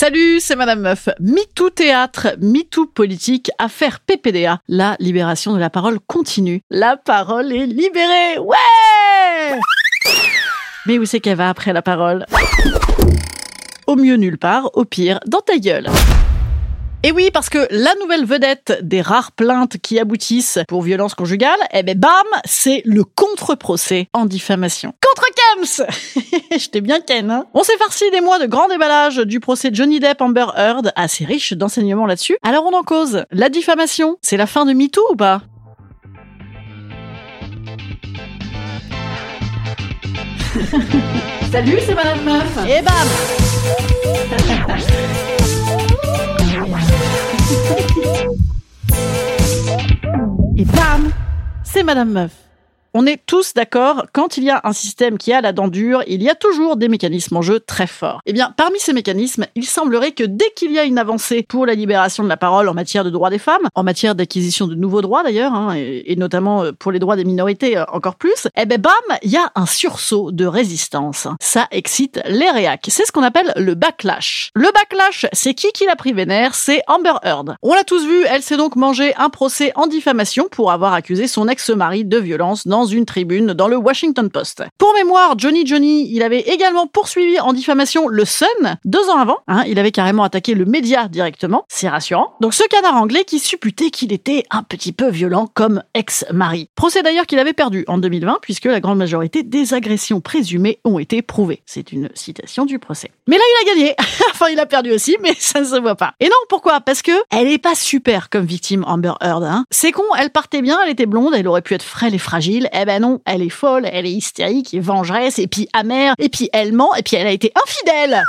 Salut, c'est Madame Meuf. MeToo théâtre, MeToo politique, affaire PPDA. La libération de la parole continue. La parole est libérée. Ouais Mais où c'est qu'elle va après la parole Au mieux nulle part, au pire dans ta gueule. Et oui, parce que la nouvelle vedette des rares plaintes qui aboutissent pour violence conjugale, eh ben bam, c'est le contre-procès en diffamation. J'étais bien Ken, hein On s'est farci des mois de grands déballages du procès Johnny Depp Amber Heard, assez riche d'enseignements là-dessus. Alors on en cause. La diffamation, c'est la fin de MeToo ou pas? Salut, c'est Madame Meuf Et bam Et bam C'est Madame Meuf. On est tous d'accord, quand il y a un système qui a la dent dure, il y a toujours des mécanismes en jeu très forts. Eh bien, parmi ces mécanismes, il semblerait que dès qu'il y a une avancée pour la libération de la parole en matière de droits des femmes, en matière d'acquisition de nouveaux droits d'ailleurs, hein, et, notamment euh, pour les droits des minorités euh, encore plus, eh ben bam, il y a un sursaut de résistance. Ça excite les réacs. C'est ce qu'on appelle le backlash. Le backlash, c'est qui qui l'a pris vénère? C'est Amber Heard. On l'a tous vu, elle s'est donc mangé un procès en diffamation pour avoir accusé son ex-mari de violence une tribune dans le Washington Post. Pour mémoire, Johnny Johnny, il avait également poursuivi en diffamation le Sun deux ans avant. Hein, il avait carrément attaqué le média directement. C'est rassurant. Donc ce canard anglais qui supputait qu'il était un petit peu violent comme ex-mari. Procès d'ailleurs qu'il avait perdu en 2020 puisque la grande majorité des agressions présumées ont été prouvées. C'est une citation du procès. Mais là, il a gagné. enfin, il a perdu aussi, mais ça ne se voit pas. Et non, pourquoi? Parce que elle est pas super comme victime Amber Heard. Hein. C'est con, elle partait bien, elle était blonde, elle aurait pu être frêle et fragile. Eh ben non, elle est folle, elle est hystérique, vengeresse, et puis amère, et puis elle ment, et puis elle a été infidèle.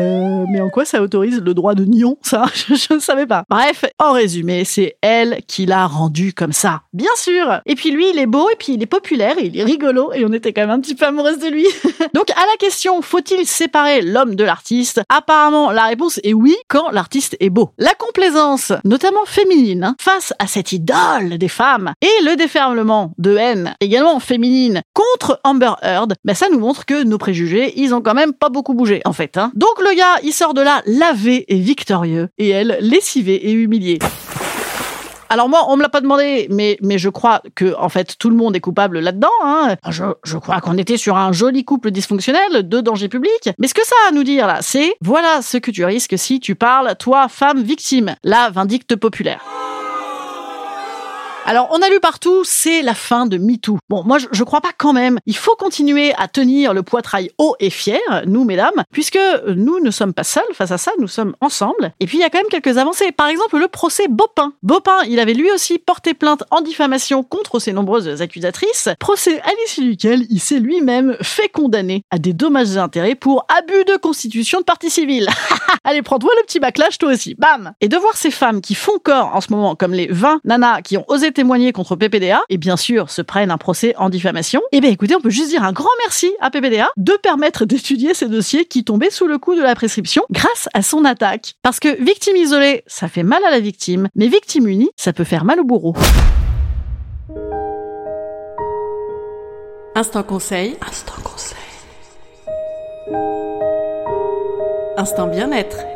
Euh, mais en quoi ça autorise le droit de nion, ça? Je ne savais pas. Bref, en résumé, c'est elle qui l'a rendu comme ça. Bien sûr Et puis lui, il est beau, et puis il est populaire, et il est rigolo, et on était quand même un petit peu amoureuse de lui. Donc à la question, faut-il séparer l'homme de l'artiste? Apparemment, la réponse est oui, quand l'artiste est beau. La complaisance, notamment féminine, hein, face à cette idole des femmes, et le déferlement de haine, également féminine, contre Amber Heard, ben ça nous montre que nos préjugés, ils ont quand même pas beaucoup bougé, en fait. Hein. Gars, il sort de là lavé et victorieux, et elle, lessivée et humiliée. Alors moi, on me l'a pas demandé, mais mais je crois que en fait tout le monde est coupable là-dedans. Hein. Je, je crois qu'on était sur un joli couple dysfonctionnel de danger public. Mais ce que ça a à nous dire là, c'est voilà ce que tu risques si tu parles, toi, femme victime, la vindicte populaire. Alors, on a lu partout, c'est la fin de MeToo. Bon, moi, je, crois pas quand même. Il faut continuer à tenir le poitrail haut et fier, nous, mesdames, puisque nous ne sommes pas seuls face à ça, nous sommes ensemble. Et puis, il y a quand même quelques avancées. Par exemple, le procès Bopin. Bopin, il avait lui aussi porté plainte en diffamation contre ses nombreuses accusatrices, procès à l'issue duquel il s'est lui-même fait condamner à des dommages et intérêts pour abus de constitution de partie civile. Allez, prends-toi le petit backlash, toi aussi. Bam Et de voir ces femmes qui font corps en ce moment, comme les 20 nanas qui ont osé témoigner contre PPDA, et bien sûr se prennent un procès en diffamation, eh bien écoutez, on peut juste dire un grand merci à PPDA de permettre d'étudier ces dossiers qui tombaient sous le coup de la prescription grâce à son attaque. Parce que victime isolée, ça fait mal à la victime, mais victime unie, ça peut faire mal au bourreau. Instant conseil. Instant conseil. Instant bien-être. Instant bien-être.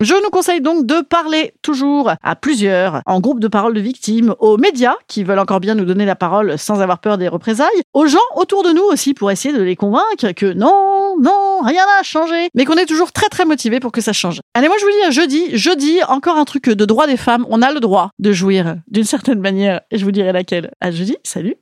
Je nous conseille donc de parler toujours à plusieurs, en groupe de parole de victimes, aux médias qui veulent encore bien nous donner la parole sans avoir peur des représailles, aux gens autour de nous aussi pour essayer de les convaincre que non, non, rien n'a changé, mais qu'on est toujours très très motivé pour que ça change. Allez, moi je vous dis à jeudi, jeudi, encore un truc de droit des femmes, on a le droit de jouir d'une certaine manière, et je vous dirai laquelle. À jeudi, salut